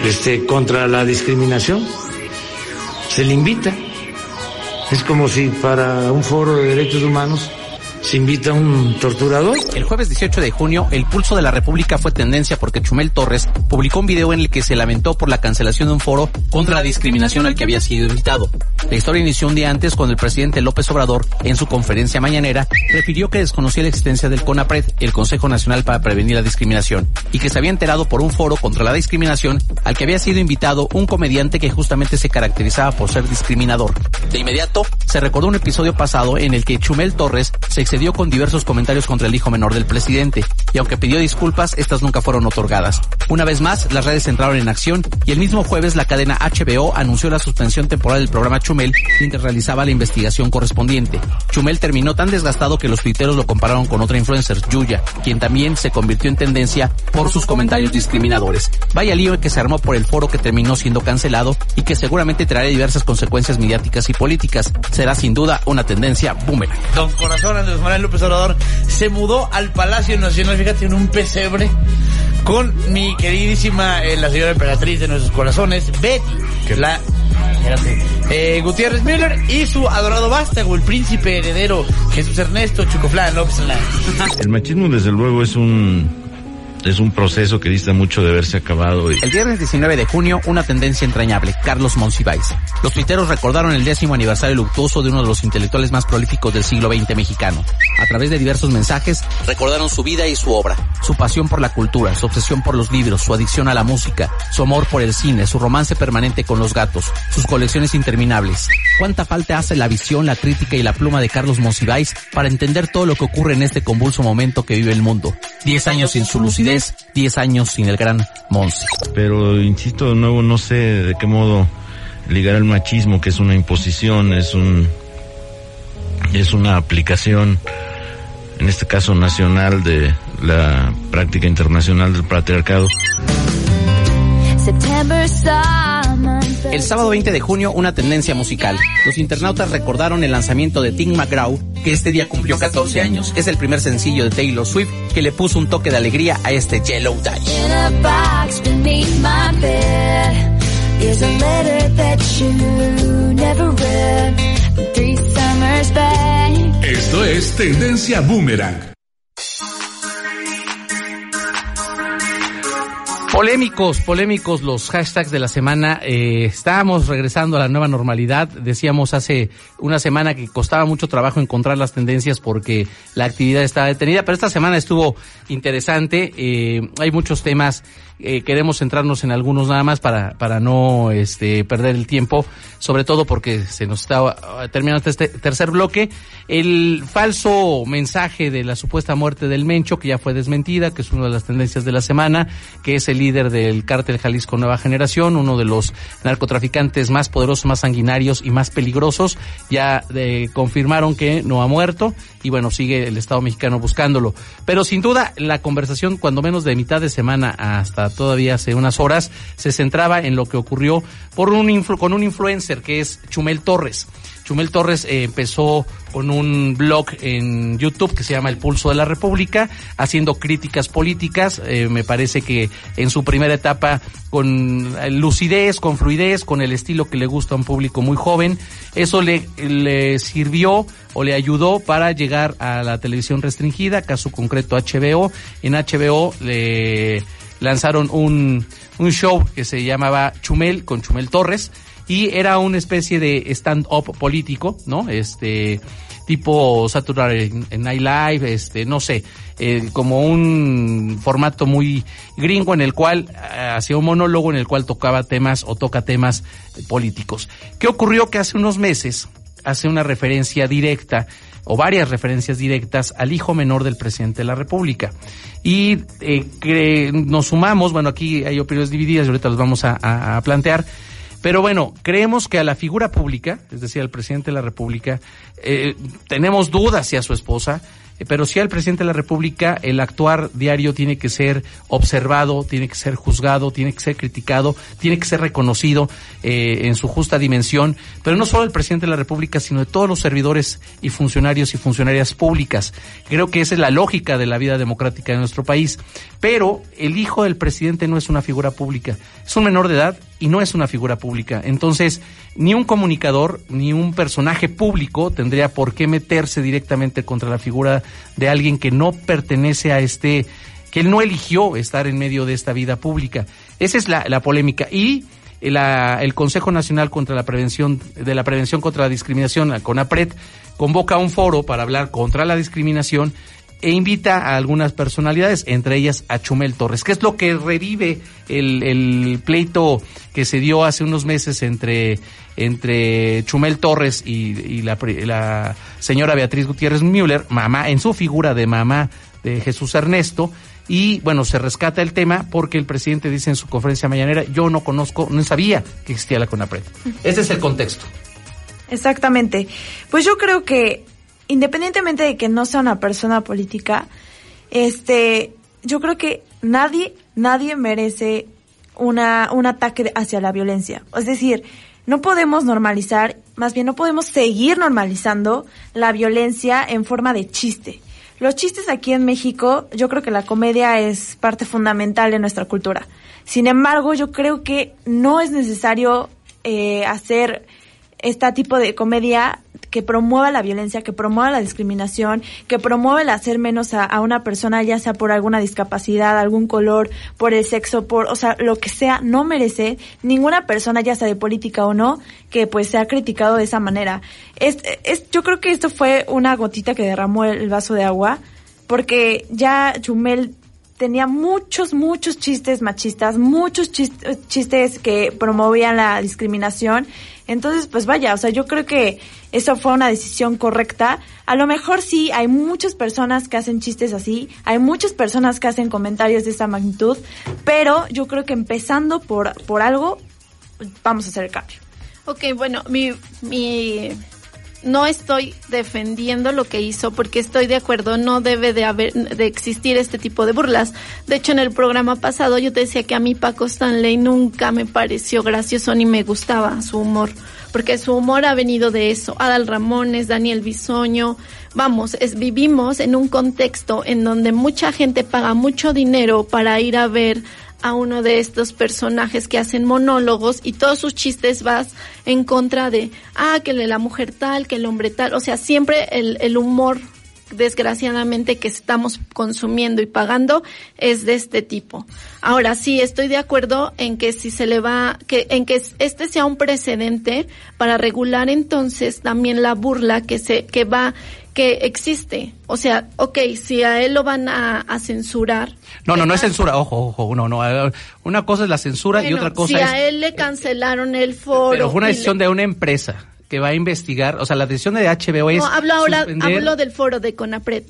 este contra la discriminación se le invita. Es como si para un foro de derechos humanos se invita a un torturador. El jueves 18 de junio, el pulso de la República fue tendencia porque Chumel Torres publicó un video en el que se lamentó por la cancelación de un foro contra la discriminación al que había sido invitado. La historia inició un día antes cuando el presidente López Obrador, en su conferencia mañanera, refirió que desconocía la existencia del CONAPRED, el Consejo Nacional para Prevenir la Discriminación, y que se había enterado por un foro contra la discriminación al que había sido invitado un comediante que justamente se caracterizaba por ser discriminador. De inmediato, se recordó un episodio pasado en el que Chumel Torres se excedió con diversos comentarios contra el hijo menor del presidente, y aunque pidió disculpas, estas nunca fueron otorgadas. Una vez más, las redes entraron en acción y el mismo jueves la cadena HBO anunció la suspensión temporal del programa Chumel mientras realizaba la investigación correspondiente. Chumel terminó tan desgastado que los tuiteros lo compararon con otra influencer, Yuya, quien también se convirtió en tendencia por sus comentarios discriminadores. Vaya lío que se armó por el foro que terminó siendo cancelado y que seguramente traerá diversas consecuencias mediáticas y políticas. Será sin duda una tendencia boomerang. Don Corazón Andrés Manuel López Obrador se mudó al Palacio Nacional, fíjate, en un pesebre con mi queridísima, eh, la señora emperatriz de nuestros corazones, Betty, la espérate, eh, Gutiérrez Müller y su adorado vástago, el príncipe heredero Jesús Ernesto Chucoflán López Solán. El machismo, desde luego, es un es un proceso que dista mucho de haberse acabado. Y... El viernes 19 de junio, una tendencia entrañable, Carlos Monsiváis. Los tuiteros recordaron el décimo aniversario luctuoso de uno de los intelectuales más prolíficos del siglo XX mexicano. A través de diversos mensajes, recordaron su vida y su obra, su pasión por la cultura, su obsesión por los libros, su adicción a la música, su amor por el cine, su romance permanente con los gatos, sus colecciones interminables. ¿Cuánta falta hace la visión, la crítica y la pluma de Carlos Monsiváis para entender todo lo que ocurre en este convulso momento que vive el mundo? Diez años sin su lucidez es 10 años sin el gran Monsi. Pero insisto de nuevo, no sé de qué modo ligar el machismo, que es una imposición, es un es una aplicación, en este caso nacional, de la práctica internacional del patriarcado. El sábado 20 de junio, una tendencia musical. Los internautas recordaron el lanzamiento de Tim McGraw, que este día cumplió 14 años. Es el primer sencillo de Taylor Swift que le puso un toque de alegría a este Yellow Dice. Esto es Tendencia Boomerang. Polémicos, polémicos los hashtags de la semana. Eh, estábamos regresando a la nueva normalidad. Decíamos hace una semana que costaba mucho trabajo encontrar las tendencias porque la actividad estaba detenida, pero esta semana estuvo interesante. Eh, hay muchos temas eh, queremos centrarnos en algunos nada más para, para no este, perder el tiempo, sobre todo porque se nos está uh, terminando este tercer bloque. El falso mensaje de la supuesta muerte del Mencho, que ya fue desmentida, que es una de las tendencias de la semana, que es el líder del cártel Jalisco Nueva Generación, uno de los narcotraficantes más poderosos, más sanguinarios y más peligrosos, ya eh, confirmaron que no ha muerto y bueno, sigue el Estado mexicano buscándolo. Pero sin duda, la conversación, cuando menos de mitad de semana hasta todavía hace unas horas, se centraba en lo que ocurrió por un con un influencer que es Chumel Torres. Chumel Torres eh, empezó con un blog en YouTube que se llama El Pulso de la República, haciendo críticas políticas. Eh, me parece que en su primera etapa con lucidez, con fluidez, con el estilo que le gusta a un público muy joven. Eso le, le sirvió o le ayudó para llegar a la televisión restringida, caso concreto HBO. En HBO le lanzaron un, un show que se llamaba Chumel con Chumel Torres y era una especie de stand-up político, ¿no? Este tipo Saturday Night Live, este, no sé, eh, como un formato muy gringo en el cual eh, hacía un monólogo en el cual tocaba temas o toca temas políticos. ¿Qué ocurrió? Que hace unos meses hace una referencia directa o varias referencias directas al hijo menor del presidente de la República. Y eh, nos sumamos, bueno, aquí hay opiniones divididas y ahorita los vamos a, plantear. Pero bueno, creemos que a la figura pública, es decir, al presidente de la República, eh, tenemos dudas si a su esposa, pero sí al presidente de la República el actuar diario tiene que ser observado, tiene que ser juzgado, tiene que ser criticado, tiene que ser reconocido eh, en su justa dimensión, pero no solo el presidente de la República, sino de todos los servidores y funcionarios y funcionarias públicas. Creo que esa es la lógica de la vida democrática de nuestro país. Pero el hijo del presidente no es una figura pública, es un menor de edad y no es una figura pública. Entonces, ni un comunicador ni un personaje público tendría por qué meterse directamente contra la figura de alguien que no pertenece a este, que él no eligió estar en medio de esta vida pública. Esa es la, polémica. Y el Consejo Nacional contra la Prevención, de la Prevención contra la Discriminación, la CONAPRED, convoca un foro para hablar contra la discriminación e invita a algunas personalidades, entre ellas a Chumel Torres, que es lo que revive el, pleito que se dio hace unos meses entre, entre Chumel Torres y, la, la, señora Beatriz Gutiérrez Müller, mamá, en su figura de mamá de Jesús Ernesto, y bueno, se rescata el tema porque el presidente dice en su conferencia mañanera, yo no conozco, no sabía que existía la CONAPRED. Ese es el contexto. Exactamente. Pues yo creo que independientemente de que no sea una persona política, este, yo creo que nadie, nadie merece una, un ataque hacia la violencia. Es decir, no podemos normalizar, más bien no podemos seguir normalizando la violencia en forma de chiste. Los chistes aquí en México, yo creo que la comedia es parte fundamental de nuestra cultura. Sin embargo, yo creo que no es necesario eh, hacer este tipo de comedia que promueva la violencia, que promueva la discriminación, que promueva el hacer menos a, una persona, ya sea por alguna discapacidad, algún color, por el sexo, por, o sea, lo que sea, no merece ninguna persona, ya sea de política o no, que pues sea criticado de esa manera. Es, es, yo creo que esto fue una gotita que derramó el vaso de agua, porque ya Chumel tenía muchos, muchos chistes machistas, muchos chis- chistes que promovían la discriminación. Entonces, pues vaya, o sea, yo creo que eso fue una decisión correcta. A lo mejor sí, hay muchas personas que hacen chistes así, hay muchas personas que hacen comentarios de esta magnitud, pero yo creo que empezando por, por algo, vamos a hacer el cambio. Ok, bueno, mi, mi, no estoy defendiendo lo que hizo porque estoy de acuerdo, no debe de haber, de existir este tipo de burlas. De hecho, en el programa pasado yo te decía que a mí Paco Stanley nunca me pareció gracioso ni me gustaba su humor, porque su humor ha venido de eso. Adal Ramones, Daniel Bisoño, vamos, es, vivimos en un contexto en donde mucha gente paga mucho dinero para ir a ver a uno de estos personajes que hacen monólogos y todos sus chistes vas en contra de, ah, que la mujer tal, que el hombre tal, o sea, siempre el, el humor desgraciadamente que estamos consumiendo y pagando es de este tipo. Ahora sí estoy de acuerdo en que si se le va que en que este sea un precedente para regular entonces también la burla que se que va que existe. O sea, ok, si a él lo van a, a censurar. No, no, no es censura, ojo, ojo, no, no. eh, Una cosa es la censura y otra cosa si es... a él le cancelaron el foro. Pero fue una le- decisión de una empresa que va a investigar, o sea, la decisión de HBO es No, hablo ahora, suspender- hablo del foro de Conapred.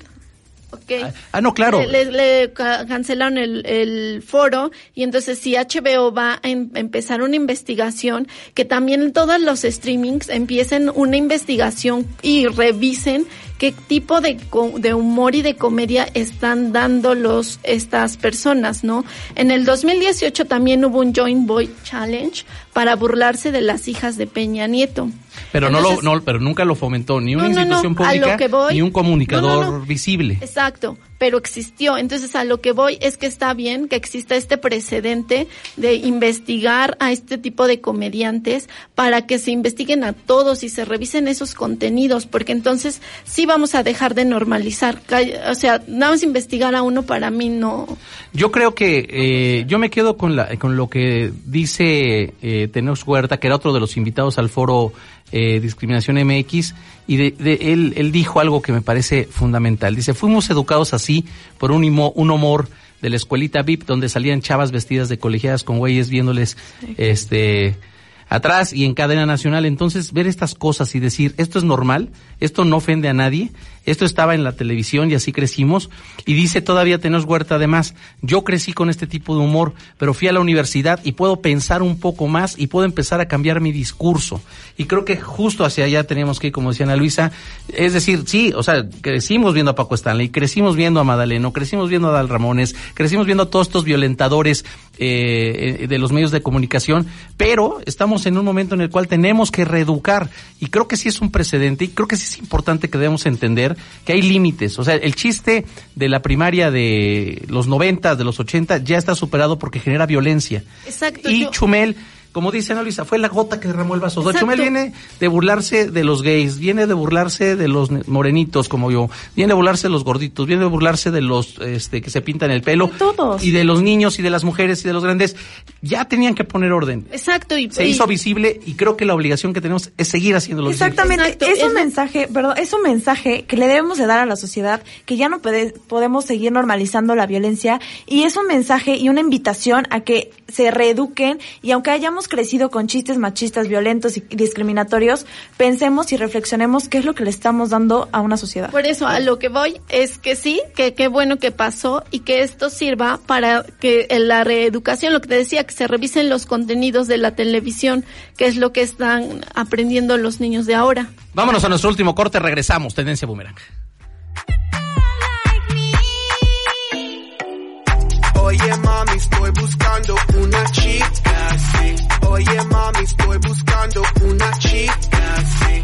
Ok. Ah, no, claro. Le, le- le ca- cancelaron el, el foro y entonces si HBO va a em- empezar una investigación, que también todos los streamings empiecen una investigación y revisen qué tipo de, de humor y de comedia están dando los estas personas, ¿no? En el 2018 también hubo un Joint Boy Challenge para burlarse de las hijas de Peña Nieto. Pero no lo, no, pero nunca lo fomentó ni una No, institución pública voy- ni un comunicador visible. Exacto, pero existió. Entonces a lo que voy es que está bien que exista este precedente de investigar a este tipo de comediantes para que se investiguen a todos y se revisen esos contenidos, porque entonces sí vamos a dejar de normalizar. O sea, nada más investigar a uno para mí no. Yo creo que eh, yo me quedo con la con lo que dice eh, Huerta, que era otro de los invitados al foro eh, Discriminación MX, y de, de- él, él dijo algo que me parece fundamental. Dice, fuimos educados así por un, imo- un humor de la escuelita VIP donde salían chavas vestidas de colegiadas con güeyes viéndoles este atrás y en cadena nacional. Entonces, ver estas cosas y decir, esto es normal, esto no ofende a nadie, esto estaba en la televisión y así crecimos. Y dice todavía Tenoch Huerta, además, yo crecí con este tipo de humor, pero fui a la universidad y puedo pensar un poco más y puedo empezar a cambiar mi discurso. Y creo que justo hacia allá teníamos que ir, como decía Ana Luisa, es decir, sí, o sea, crecimos viendo a Paco Stanley, crecimos viendo a Madaleno, crecimos viendo a Dal Ramones, crecimos viendo a todos estos violentadores eh, eh, de los medios de comunicación, pero estamos en un momento en el cual tenemos que reeducar y creo que sí es un precedente y creo que sí es importante que debemos entender que hay límites. O sea, el chiste de la primaria de los 90, de los 80 ya está superado porque genera violencia. Exacto. Y yo- Chumel, como dice Ana Luisa, fue la gota que derramó el vaso. Exacto. Chumel viene de burlarse de los gays, viene de burlarse de los morenitos como yo, viene de burlarse de los gorditos, viene de burlarse de los este, que se pintan el pelo. Y de los niños y de las mujeres y de los grandes. Ya tenían que poner orden. Exacto. Y, Se y- hizo visible y creo que la obligación que tenemos es seguir haciéndolo visible. Exactamente, Exacto, es un es- mensaje, perdón, es un mensaje que le debemos de dar a la sociedad que ya no pode- podemos seguir normalizando la violencia y es un mensaje y una invitación a que se reeduquen y aunque hayamos crecido con chistes machistas, violentos y discriminatorios, pensemos y reflexionemos qué es lo que le estamos dando a una sociedad. Por eso a lo que voy es que sí, que qué bueno que pasó y que esto sirva para que en la reeducación, lo que te decía, que se revisen los contenidos de la televisión, que es lo que están aprendiendo los niños de ahora. Vámonos a nuestro último corte, regresamos. Tendencia Boomerang. Oye mami, estoy buscando una chica, sí. Oye mami, estoy buscando una chica, sí.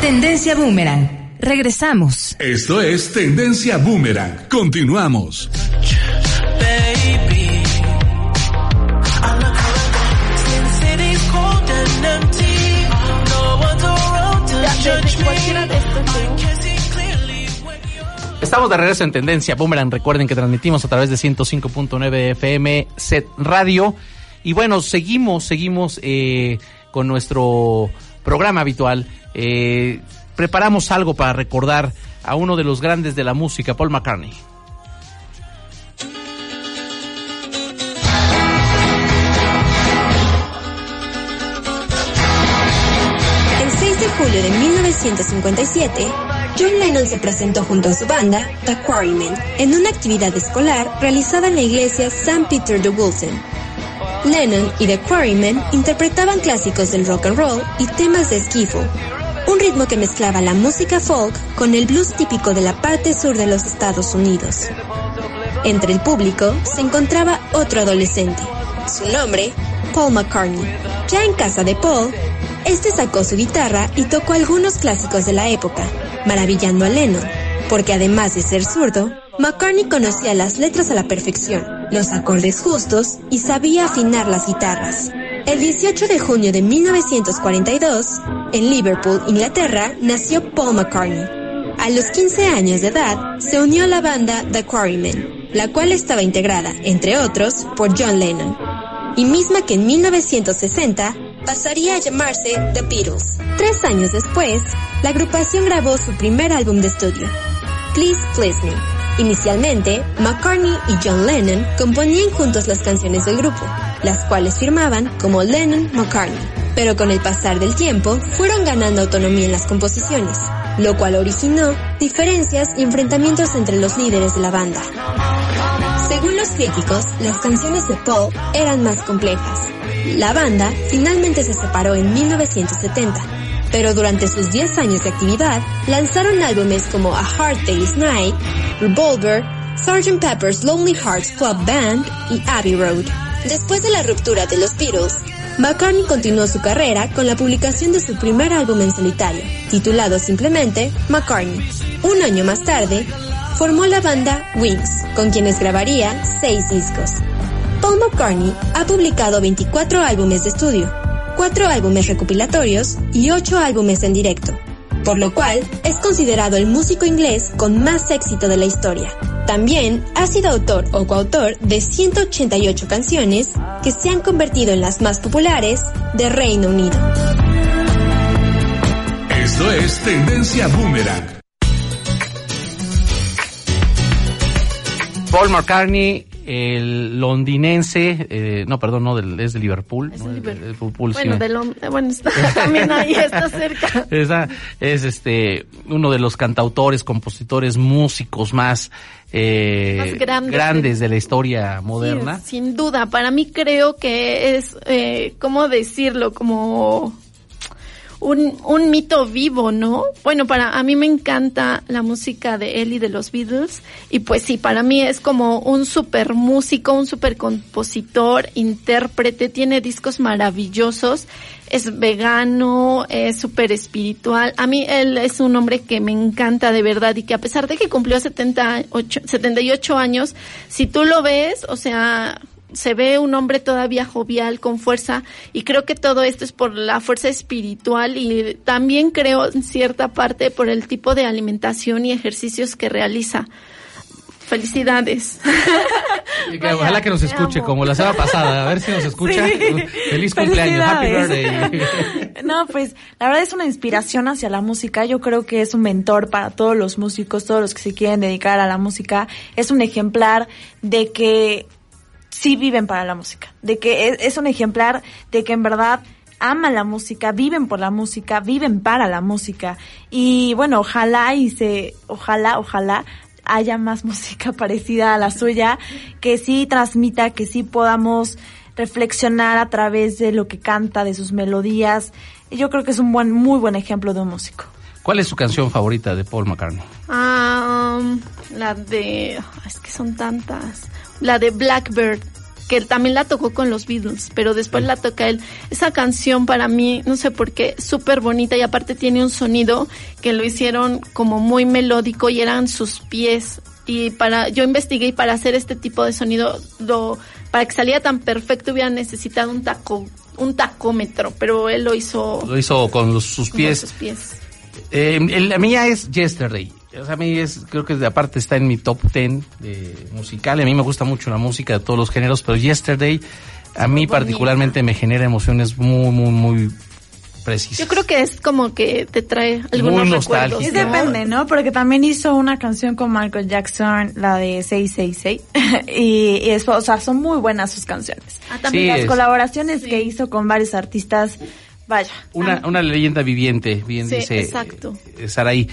Tendencia Boomerang. Regresamos. Esto es Tendencia Boomerang. Continuamos. baby. I look Estamos de regreso en Tendencia Boomerang. Recuerden que transmitimos a través de 105.9 FM Set Radio. Y bueno, seguimos, seguimos eh, con nuestro programa habitual. Eh, preparamos algo para recordar a uno de los grandes de la música, Paul McCartney. El 6 de julio de 1957, John Lennon se presentó junto a su banda, The Quarrymen, en una actividad escolar realizada en la iglesia St. Peter de Wilson. Lennon y The Quarrymen interpretaban clásicos del rock and roll y temas de skiffle, un ritmo que mezclaba la música folk con el blues típico de la parte sur de los Estados Unidos. Entre el público se encontraba otro adolescente, su nombre, Paul McCartney. Ya en casa de Paul, este sacó su guitarra y tocó algunos clásicos de la época, maravillando a Lennon, porque además de ser zurdo, McCartney conocía las letras a la perfección, los acordes justos y sabía afinar las guitarras. El 18 de junio de 1942, en Liverpool, Inglaterra, nació Paul McCartney. A los 15 años de edad, se unió a la banda The Quarrymen, la cual estaba integrada, entre otros, por John Lennon, y misma que en 1960 pasaría a llamarse The Beatles. Tres años después, la agrupación grabó su primer álbum de estudio, Please Please Me. Inicialmente, McCartney y John Lennon componían juntos las canciones del grupo, las cuales firmaban como Lennon-McCartney, pero con el pasar del tiempo fueron ganando autonomía en las composiciones, lo cual originó diferencias y enfrentamientos entre los líderes de la banda. Según los críticos, las canciones de Paul eran más complejas. La banda finalmente se separó en 1970, pero durante sus 10 años de actividad lanzaron álbumes como A Hard Day's Night, Revolver, Sgt. Pepper's Lonely Hearts Club Band y Abbey Road. Después de la ruptura de los Beatles, McCartney continuó su carrera con la publicación de su primer álbum en solitario, titulado simplemente McCartney. Un año más tarde, formó la banda Wings, con quienes grabaría seis discos. Paul McCartney ha publicado 24 álbumes de estudio, 4 álbumes recopilatorios y 8 álbumes en directo, por lo cual es considerado el músico inglés con más éxito de la historia. También ha sido autor o coautor de 188 canciones que se han convertido en las más populares de Reino Unido. Esto es Tendencia Boomerang. Paul McCartney, el londinense, eh, no, perdón, no, del- es de Liverpool. Es ¿no? de El- Liverpool. el Liverpool, sí. Bueno, del hom- bueno, está también ahí, está cerca. Esa es este uno de los cantautores, compositores, músicos más, eh, Más grandes. de la historia moderna. Sí, sin duda, para mí creo que es, eh, ¿cómo decirlo? Como un, un mito vivo, ¿no? Bueno, para a mí me encanta la música de él y de los Beatles y pues sí, para mí es como un super músico, un super compositor, intérprete, tiene discos maravillosos, es vegano, es súper espiritual. A mí él es un hombre que me encanta de verdad y que a pesar de que cumplió 78, 78 años, si tú lo ves, o sea, se ve un hombre todavía jovial, con fuerza, y creo que todo esto es por la fuerza espiritual y también creo en cierta parte por el tipo de alimentación y ejercicios que realiza. Felicidades. Y que ojalá que nos escuche, como la semana pasada, a ver si nos escucha. Sí. Feliz cumpleaños, happy birthday. No, pues la verdad es una inspiración hacia la música. Yo creo que es un mentor para todos los músicos, todos los que se quieren dedicar a la música. Es un ejemplar de que sí viven para la música, de que es, es un ejemplar de que en verdad aman la música, viven por la música, viven para la música. Y bueno, ojalá y se, ojalá, ojalá haya más música parecida a la suya, que sí transmita, que sí podamos reflexionar a través de lo que canta, de sus melodías. Y Yo creo que es un buen, muy buen ejemplo de un músico. ¿Cuál es su canción favorita de Paul McCartney? Ah, um, la de, es que son tantas. La de Blackbird, que él también la tocó con los Beatles, pero después la toca él. Esa canción para mí, no sé por qué, súper bonita y aparte tiene un sonido que lo hicieron como muy melódico y eran sus pies. Y para, yo investigué y para hacer este tipo de sonido, lo, para que saliera tan perfecto hubiera necesitado un taco, un tacómetro, pero él lo hizo Lo hizo con los- sus con pies. sus pies. Eh, la mía es Yesterday. O sea, a mí es, creo que de aparte está en mi top 10 de musical. A mí me gusta mucho la música de todos los géneros, pero Yesterday a mí particularmente me genera emociones muy, muy, muy Yo creo que es como que te trae algunos recuerdos. Sí, depende, ¿no? Porque también hizo una canción con Michael Jackson, la de 666. y, y eso, o sea, son muy buenas sus canciones. Ah, también Sí, las es- colaboraciones que hizo con varios artistas, vaya. Una, una leyenda viviente, bien Sí, dice exacto. eh, Saraí.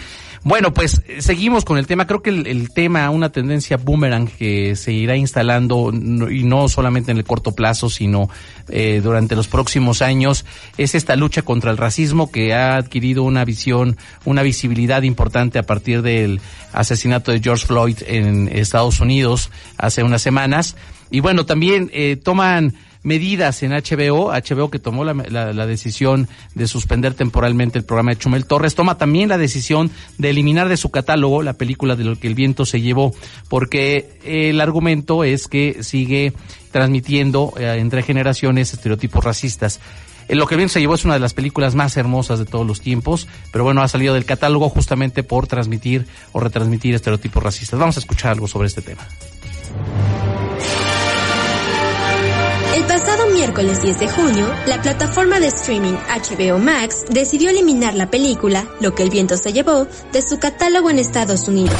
Bueno, pues eh, seguimos con el tema. Creo que el, tema, una tendencia boomerang que se irá instalando y no solamente en el corto plazo, sino eh, durante los próximos años, es esta lucha contra el racismo que ha adquirido una visión, una visibilidad importante a partir del asesinato de George Floyd en Estados Unidos hace unas semanas. Y bueno, también eh, toman medidas en HBO, HBO que tomó la, la- decisión de suspender temporalmente el programa de Chumel Torres, toma también la decisión de eliminar de su catálogo la película de lo que el viento se llevó, porque el argumento es que sigue transmitiendo eh, entre generaciones estereotipos racistas. Eh, Lo que viento se llevó es una de las películas más hermosas de todos los tiempos, pero bueno, ha salido del catálogo justamente por transmitir o retransmitir estereotipos racistas. Vamos a escuchar algo sobre este tema. Miércoles 10 de junio, la plataforma de streaming HBO Max decidió eliminar la película Lo que el viento se llevó de su catálogo en Estados Unidos,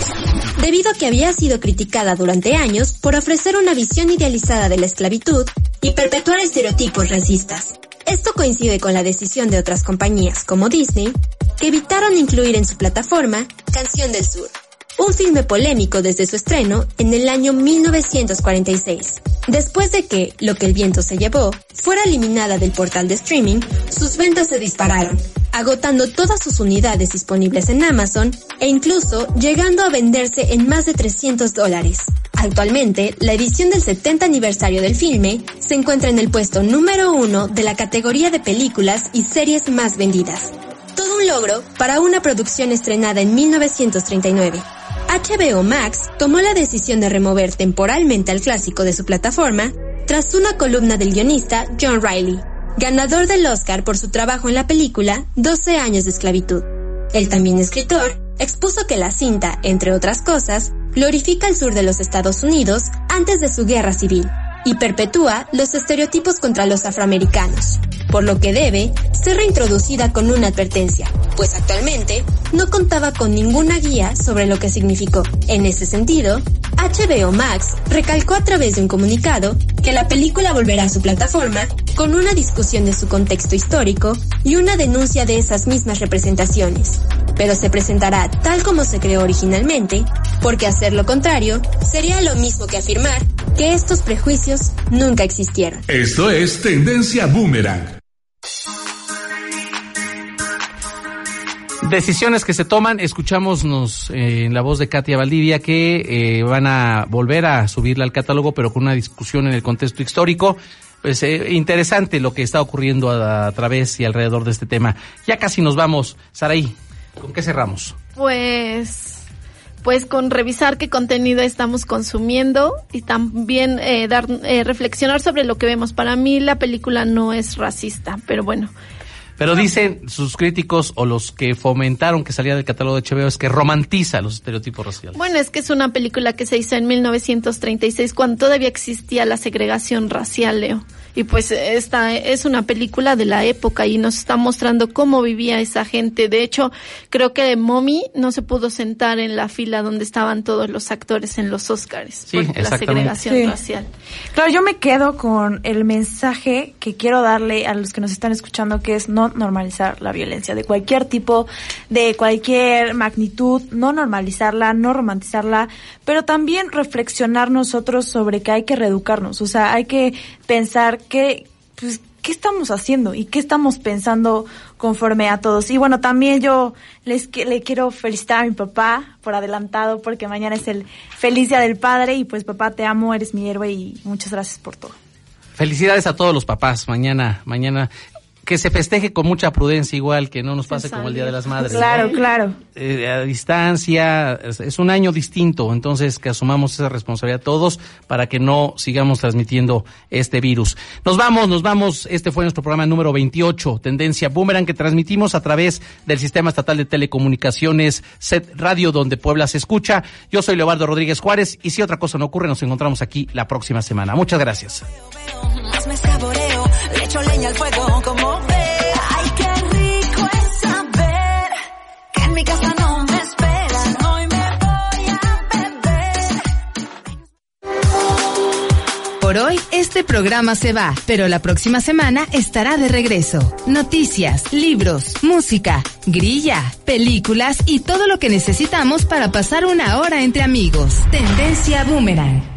debido a que había sido criticada durante años por ofrecer una visión idealizada de la esclavitud y perpetuar estereotipos racistas. Esto coincide con la decisión de otras compañías como Disney, que evitaron incluir en su plataforma Canción del Sur, un filme polémico desde su estreno en el año 1946. Después de que Lo que el viento se llevó fuera eliminada del portal de streaming, sus ventas se dispararon, agotando todas sus unidades disponibles en Amazon e incluso llegando a venderse en más de 300 dólares. Actualmente, la edición del 70 aniversario del filme se encuentra en el puesto número uno de la categoría de películas y series más vendidas. Todo un logro para una producción estrenada en 1939. HBO Max tomó la decisión de remover temporalmente al clásico de su plataforma tras una columna del guionista John Riley, ganador del Oscar por su trabajo en la película 12 años de esclavitud. El también escritor expuso que la cinta, entre otras cosas, glorifica el sur de los Estados Unidos antes de su guerra civil y perpetúa los estereotipos contra los afroamericanos, por lo que debe ser reintroducida con una advertencia, pues actualmente no contaba con ninguna guía sobre lo que significó. En ese sentido, HBO Max recalcó a través de un comunicado que la película volverá a su plataforma con una discusión de su contexto histórico y una denuncia de esas mismas representaciones, pero se presentará tal como se creó originalmente, porque hacer lo contrario sería lo mismo que afirmar que estos prejuicios nunca existieron. Esto es Tendencia Boomerang. Decisiones que se toman, escuchamos nos, eh, en la voz de Katia Valdivia que eh, van a volver a subirla al catálogo, pero con una discusión en el contexto histórico. Pues eh, interesante lo que está ocurriendo a, a través y alrededor de este tema. Ya casi nos vamos. Saraí, ¿con qué cerramos? Pues, pues con revisar qué contenido estamos consumiendo y también eh, dar eh, reflexionar sobre lo que vemos. Para mí la película no es racista, pero bueno. Pero dicen sus críticos o los que fomentaron que saliera del catálogo de HBO es que romantiza los estereotipos raciales. Bueno, es que es una película que se hizo en 1936 cuando todavía existía la segregación racial, Leo. Y pues esta es una película de la época y nos está mostrando cómo vivía esa gente. De hecho, creo que Mommy no se pudo sentar en la fila donde estaban todos los actores en los Oscars Sí, por la segregación Sí. racial. Claro, yo me quedo con el mensaje que quiero darle a los que nos están escuchando, que es no normalizar la violencia de cualquier tipo, de cualquier magnitud, no normalizarla, no romantizarla, pero también reflexionar nosotros sobre que hay que reeducarnos, o sea, hay que pensar que, pues, ¿qué estamos haciendo y qué estamos pensando conforme a todos? Y bueno, también yo les le quiero felicitar a mi papá por adelantado porque mañana es el feliz día del padre y pues papá te amo, eres mi héroe y muchas gracias por todo. Felicidades a todos los papás. Mañana, mañana que se festeje con mucha prudencia, igual que no nos pase como el Día de las Madres. ¿no? Claro, claro. Eh, a distancia, es, es un año distinto, entonces que asumamos esa responsabilidad todos para que no sigamos transmitiendo este virus. Nos vamos, nos vamos. Este fue nuestro programa número 28, Tendencia Boomerang, que transmitimos a través del Sistema Estatal de Telecomunicaciones, SET Radio, donde Puebla se escucha. Yo soy Leobardo Rodríguez Juárez y si otra cosa no ocurre, nos encontramos aquí la próxima semana. Muchas gracias. Leña al fuego como. Ay, qué rico. mi casa no me esperan. Hoy me voy a beber. Por hoy, este programa se va, pero la próxima semana estará de regreso. Noticias, libros, música, grilla, películas y todo lo que necesitamos para pasar una hora entre amigos. Tendencia Boomerang.